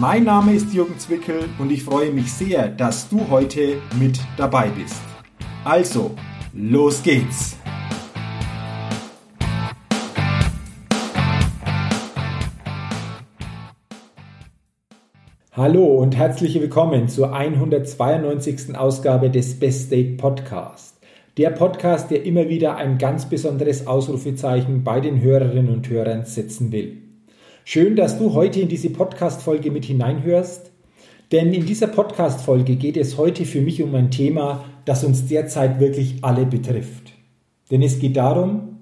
Mein Name ist Jürgen Zwickel und ich freue mich sehr, dass du heute mit dabei bist. Also, los geht's! Hallo und herzlich willkommen zur 192. Ausgabe des Best State Podcast. Der Podcast, der immer wieder ein ganz besonderes Ausrufezeichen bei den Hörerinnen und Hörern setzen will. Schön, dass du heute in diese Podcast-Folge mit hineinhörst, denn in dieser Podcast-Folge geht es heute für mich um ein Thema, das uns derzeit wirklich alle betrifft. Denn es geht darum,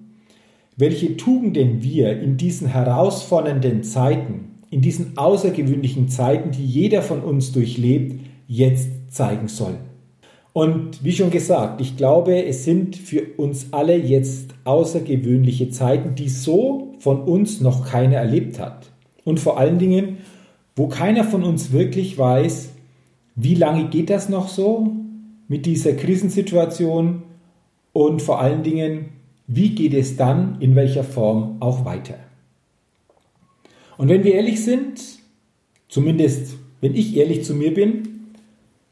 welche Tugenden wir in diesen herausfordernden Zeiten, in diesen außergewöhnlichen Zeiten, die jeder von uns durchlebt, jetzt zeigen sollen. Und wie schon gesagt, ich glaube, es sind für uns alle jetzt außergewöhnliche Zeiten, die so von uns noch keiner erlebt hat. Und vor allen Dingen, wo keiner von uns wirklich weiß, wie lange geht das noch so mit dieser Krisensituation und vor allen Dingen, wie geht es dann in welcher Form auch weiter. Und wenn wir ehrlich sind, zumindest wenn ich ehrlich zu mir bin,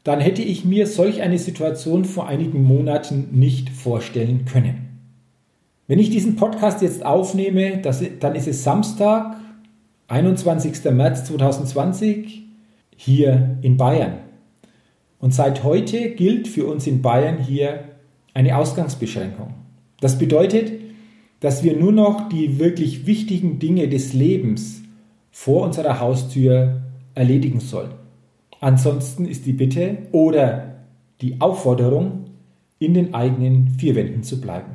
dann hätte ich mir solch eine Situation vor einigen Monaten nicht vorstellen können. Wenn ich diesen Podcast jetzt aufnehme, das, dann ist es Samstag, 21. März 2020, hier in Bayern. Und seit heute gilt für uns in Bayern hier eine Ausgangsbeschränkung. Das bedeutet, dass wir nur noch die wirklich wichtigen Dinge des Lebens vor unserer Haustür erledigen sollen. Ansonsten ist die Bitte oder die Aufforderung, in den eigenen vier Wänden zu bleiben.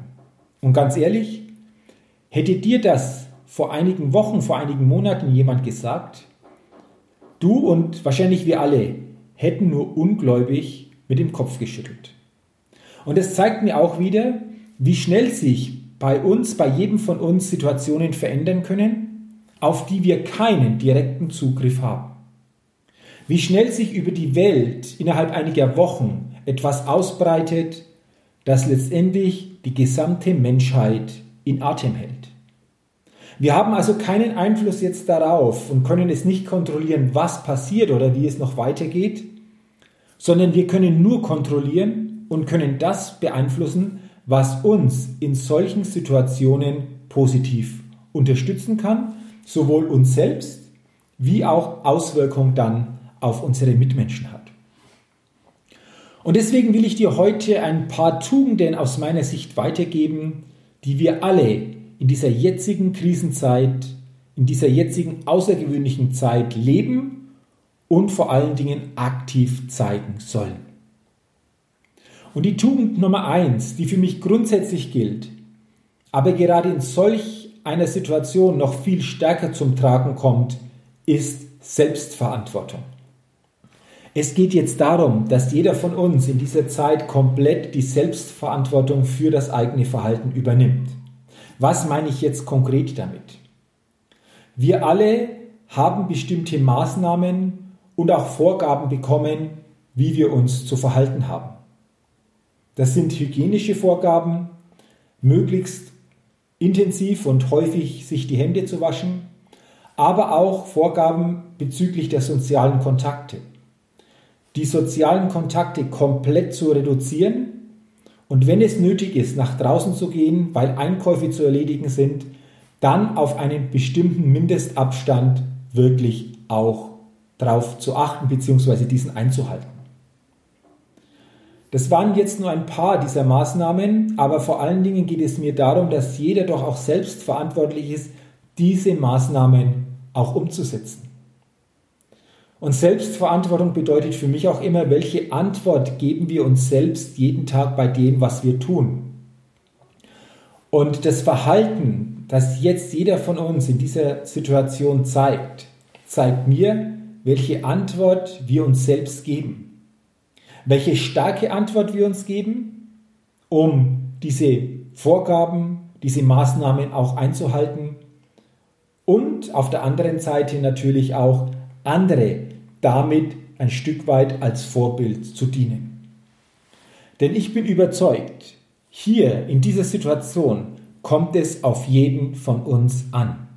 Und ganz ehrlich, hätte dir das vor einigen Wochen, vor einigen Monaten jemand gesagt, du und wahrscheinlich wir alle hätten nur ungläubig mit dem Kopf geschüttelt. Und es zeigt mir auch wieder, wie schnell sich bei uns, bei jedem von uns Situationen verändern können, auf die wir keinen direkten Zugriff haben. Wie schnell sich über die Welt innerhalb einiger Wochen etwas ausbreitet, das letztendlich die gesamte Menschheit in Atem hält. Wir haben also keinen Einfluss jetzt darauf und können es nicht kontrollieren, was passiert oder wie es noch weitergeht, sondern wir können nur kontrollieren und können das beeinflussen, was uns in solchen Situationen positiv unterstützen kann, sowohl uns selbst wie auch Auswirkungen dann auf unsere Mitmenschen hat. Und deswegen will ich dir heute ein paar Tugenden aus meiner Sicht weitergeben, die wir alle in dieser jetzigen Krisenzeit, in dieser jetzigen außergewöhnlichen Zeit leben und vor allen Dingen aktiv zeigen sollen. Und die Tugend Nummer eins, die für mich grundsätzlich gilt, aber gerade in solch einer Situation noch viel stärker zum Tragen kommt, ist Selbstverantwortung. Es geht jetzt darum, dass jeder von uns in dieser Zeit komplett die Selbstverantwortung für das eigene Verhalten übernimmt. Was meine ich jetzt konkret damit? Wir alle haben bestimmte Maßnahmen und auch Vorgaben bekommen, wie wir uns zu verhalten haben. Das sind hygienische Vorgaben, möglichst intensiv und häufig sich die Hände zu waschen, aber auch Vorgaben bezüglich der sozialen Kontakte die sozialen Kontakte komplett zu reduzieren und wenn es nötig ist, nach draußen zu gehen, weil Einkäufe zu erledigen sind, dann auf einen bestimmten Mindestabstand wirklich auch drauf zu achten bzw. diesen einzuhalten. Das waren jetzt nur ein paar dieser Maßnahmen, aber vor allen Dingen geht es mir darum, dass jeder doch auch selbst verantwortlich ist, diese Maßnahmen auch umzusetzen. Und Selbstverantwortung bedeutet für mich auch immer, welche Antwort geben wir uns selbst jeden Tag bei dem, was wir tun. Und das Verhalten, das jetzt jeder von uns in dieser Situation zeigt, zeigt mir, welche Antwort wir uns selbst geben. welche starke Antwort wir uns geben, um diese Vorgaben, diese Maßnahmen auch einzuhalten und auf der anderen Seite natürlich auch andere damit ein Stück weit als Vorbild zu dienen. Denn ich bin überzeugt, hier in dieser Situation kommt es auf jeden von uns an.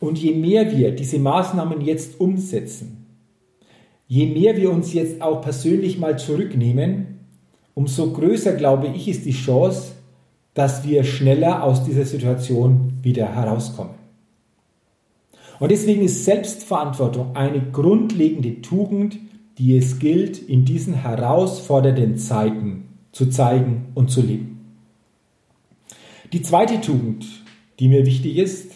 Und je mehr wir diese Maßnahmen jetzt umsetzen, je mehr wir uns jetzt auch persönlich mal zurücknehmen, umso größer, glaube ich, ist die Chance, dass wir schneller aus dieser Situation wieder herauskommen. Und deswegen ist Selbstverantwortung eine grundlegende Tugend, die es gilt, in diesen herausfordernden Zeiten zu zeigen und zu leben. Die zweite Tugend, die mir wichtig ist,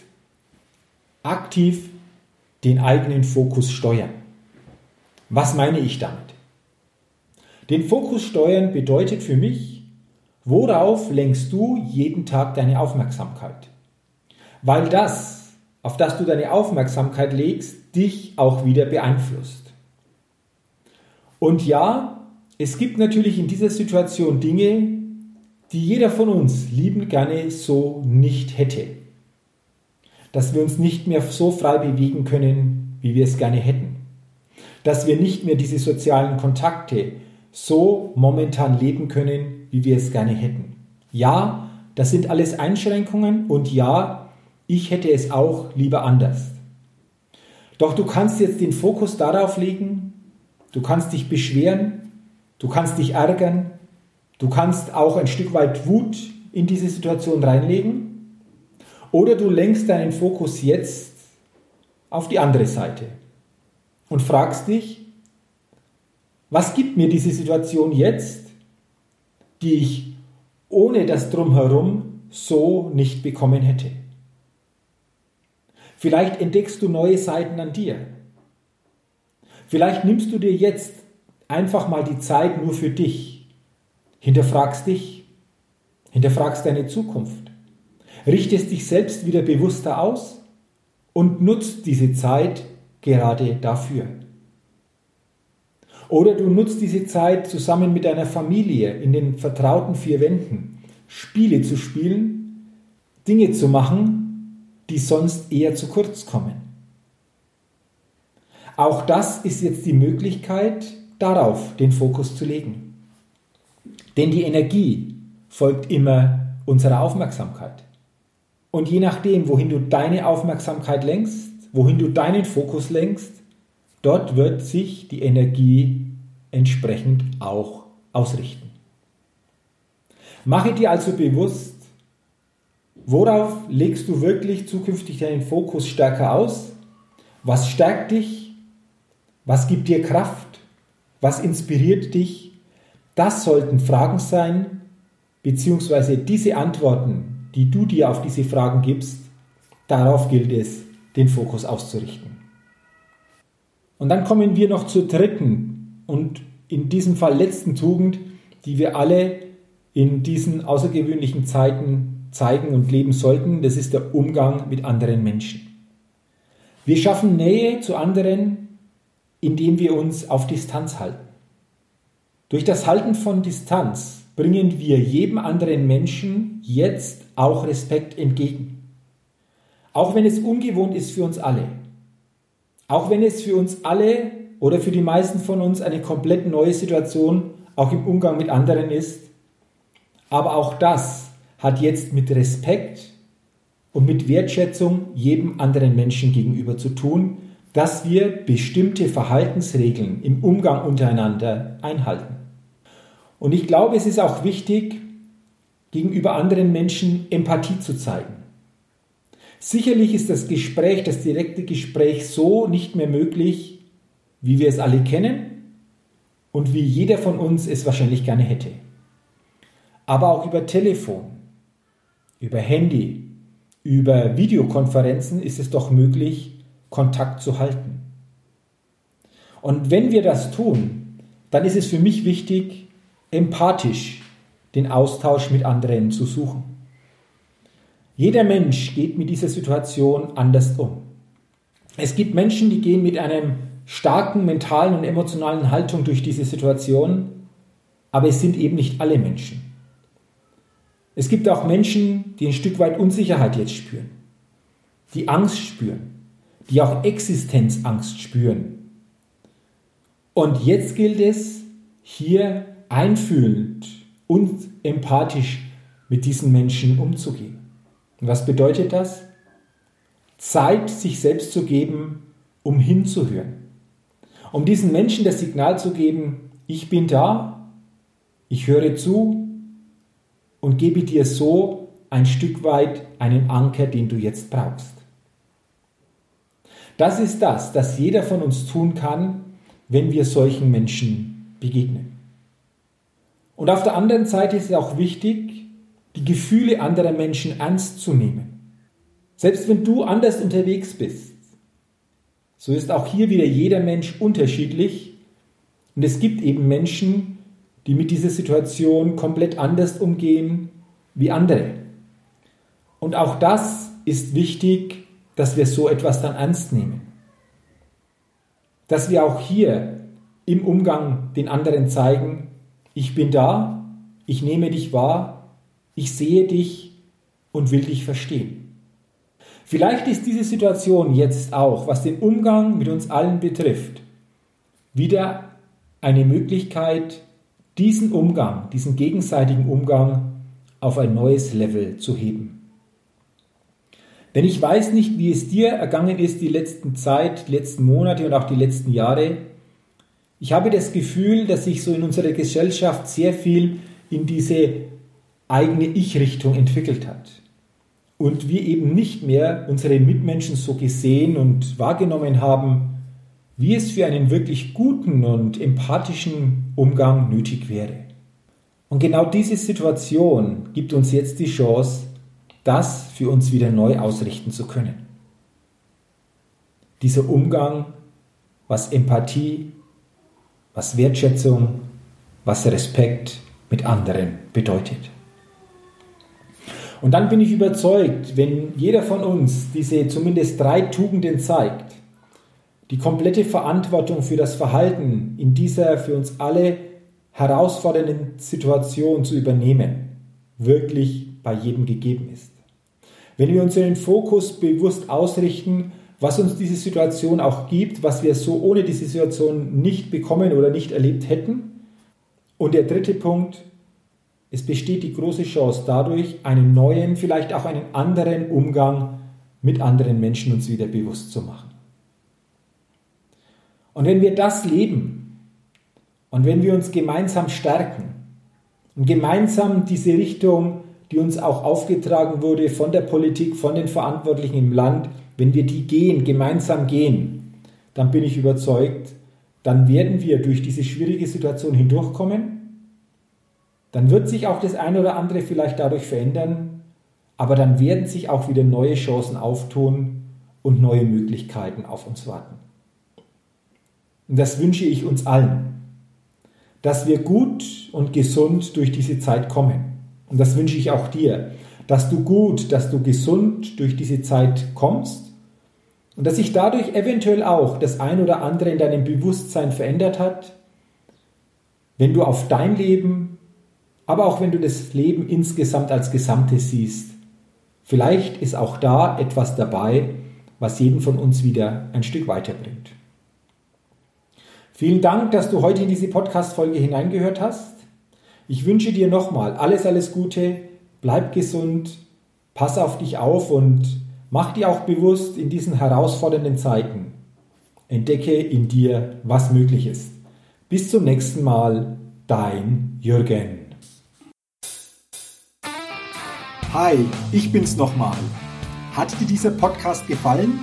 aktiv den eigenen Fokus steuern. Was meine ich damit? Den Fokus steuern bedeutet für mich, worauf lenkst du jeden Tag deine Aufmerksamkeit? Weil das, auf das du deine Aufmerksamkeit legst, dich auch wieder beeinflusst. Und ja, es gibt natürlich in dieser Situation Dinge, die jeder von uns liebend gerne so nicht hätte dass wir uns nicht mehr so frei bewegen können, wie wir es gerne hätten. Dass wir nicht mehr diese sozialen Kontakte so momentan leben können, wie wir es gerne hätten. Ja, das sind alles Einschränkungen und ja, ich hätte es auch lieber anders. Doch du kannst jetzt den Fokus darauf legen, du kannst dich beschweren, du kannst dich ärgern, du kannst auch ein Stück weit Wut in diese Situation reinlegen oder du lenkst deinen Fokus jetzt auf die andere Seite und fragst dich, was gibt mir diese Situation jetzt, die ich ohne das drumherum so nicht bekommen hätte? Vielleicht entdeckst du neue Seiten an dir. Vielleicht nimmst du dir jetzt einfach mal die Zeit nur für dich, hinterfragst dich, hinterfragst deine Zukunft richtest dich selbst wieder bewusster aus und nutzt diese Zeit gerade dafür. Oder du nutzt diese Zeit zusammen mit deiner Familie in den vertrauten vier Wänden, Spiele zu spielen, Dinge zu machen, die sonst eher zu kurz kommen. Auch das ist jetzt die Möglichkeit, darauf den Fokus zu legen. Denn die Energie folgt immer unserer Aufmerksamkeit. Und je nachdem, wohin du deine Aufmerksamkeit lenkst, wohin du deinen Fokus lenkst, dort wird sich die Energie entsprechend auch ausrichten. Mache dir also bewusst, worauf legst du wirklich zukünftig deinen Fokus stärker aus? Was stärkt dich? Was gibt dir Kraft? Was inspiriert dich? Das sollten Fragen sein, beziehungsweise diese Antworten die du dir auf diese Fragen gibst, darauf gilt es, den Fokus auszurichten. Und dann kommen wir noch zur dritten und in diesem Fall letzten Tugend, die wir alle in diesen außergewöhnlichen Zeiten zeigen und leben sollten. Das ist der Umgang mit anderen Menschen. Wir schaffen Nähe zu anderen, indem wir uns auf Distanz halten. Durch das Halten von Distanz bringen wir jedem anderen Menschen jetzt auch Respekt entgegen. Auch wenn es ungewohnt ist für uns alle. Auch wenn es für uns alle oder für die meisten von uns eine komplett neue Situation auch im Umgang mit anderen ist. Aber auch das hat jetzt mit Respekt und mit Wertschätzung jedem anderen Menschen gegenüber zu tun, dass wir bestimmte Verhaltensregeln im Umgang untereinander einhalten. Und ich glaube, es ist auch wichtig, gegenüber anderen Menschen Empathie zu zeigen. Sicherlich ist das Gespräch, das direkte Gespräch so nicht mehr möglich, wie wir es alle kennen und wie jeder von uns es wahrscheinlich gerne hätte. Aber auch über Telefon, über Handy, über Videokonferenzen ist es doch möglich, Kontakt zu halten. Und wenn wir das tun, dann ist es für mich wichtig, empathisch den Austausch mit anderen zu suchen. Jeder Mensch geht mit dieser Situation anders um. Es gibt Menschen, die gehen mit einem starken mentalen und emotionalen Haltung durch diese Situation, aber es sind eben nicht alle Menschen. Es gibt auch Menschen, die ein Stück weit Unsicherheit jetzt spüren, die Angst spüren, die auch Existenzangst spüren. Und jetzt gilt es, hier einfühlend und empathisch mit diesen Menschen umzugehen. Und was bedeutet das? Zeit sich selbst zu geben, um hinzuhören. Um diesen Menschen das Signal zu geben, ich bin da, ich höre zu und gebe dir so ein Stück weit einen Anker, den du jetzt brauchst. Das ist das, das jeder von uns tun kann, wenn wir solchen Menschen begegnen. Und auf der anderen Seite ist es auch wichtig, die Gefühle anderer Menschen ernst zu nehmen. Selbst wenn du anders unterwegs bist, so ist auch hier wieder jeder Mensch unterschiedlich. Und es gibt eben Menschen, die mit dieser Situation komplett anders umgehen wie andere. Und auch das ist wichtig, dass wir so etwas dann ernst nehmen. Dass wir auch hier im Umgang den anderen zeigen, ich bin da, ich nehme dich wahr, ich sehe dich und will dich verstehen. Vielleicht ist diese Situation jetzt auch, was den Umgang mit uns allen betrifft, wieder eine Möglichkeit, diesen Umgang, diesen gegenseitigen Umgang auf ein neues Level zu heben. Denn ich weiß nicht, wie es dir ergangen ist die letzten Zeit, die letzten Monate und auch die letzten Jahre. Ich habe das Gefühl, dass sich so in unserer Gesellschaft sehr viel in diese eigene Ich-Richtung entwickelt hat. Und wir eben nicht mehr unsere Mitmenschen so gesehen und wahrgenommen haben, wie es für einen wirklich guten und empathischen Umgang nötig wäre. Und genau diese Situation gibt uns jetzt die Chance, das für uns wieder neu ausrichten zu können. Dieser Umgang, was Empathie, was Wertschätzung, was Respekt mit anderen bedeutet. Und dann bin ich überzeugt, wenn jeder von uns diese zumindest drei Tugenden zeigt, die komplette Verantwortung für das Verhalten in dieser für uns alle herausfordernden Situation zu übernehmen, wirklich bei jedem gegeben ist. Wenn wir unseren Fokus bewusst ausrichten was uns diese Situation auch gibt, was wir so ohne diese Situation nicht bekommen oder nicht erlebt hätten. Und der dritte Punkt, es besteht die große Chance dadurch, einen neuen, vielleicht auch einen anderen Umgang mit anderen Menschen uns wieder bewusst zu machen. Und wenn wir das leben und wenn wir uns gemeinsam stärken und gemeinsam diese Richtung, die uns auch aufgetragen wurde von der Politik, von den Verantwortlichen im Land, wenn wir die gehen, gemeinsam gehen, dann bin ich überzeugt, dann werden wir durch diese schwierige Situation hindurchkommen. Dann wird sich auch das eine oder andere vielleicht dadurch verändern, aber dann werden sich auch wieder neue Chancen auftun und neue Möglichkeiten auf uns warten. Und das wünsche ich uns allen, dass wir gut und gesund durch diese Zeit kommen. Und das wünsche ich auch dir, dass du gut, dass du gesund durch diese Zeit kommst und dass sich dadurch eventuell auch das ein oder andere in deinem Bewusstsein verändert hat, wenn du auf dein Leben, aber auch wenn du das Leben insgesamt als Gesamtes siehst. Vielleicht ist auch da etwas dabei, was jeden von uns wieder ein Stück weiterbringt. Vielen Dank, dass du heute in diese Podcast-Folge hineingehört hast. Ich wünsche dir nochmal alles, alles Gute, bleib gesund, pass auf dich auf und Mach dir auch bewusst in diesen herausfordernden Zeiten. Entdecke in dir, was möglich ist. Bis zum nächsten Mal, dein Jürgen. Hi, ich bin's nochmal. Hat dir dieser Podcast gefallen?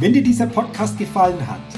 Wenn dir dieser Podcast gefallen hat,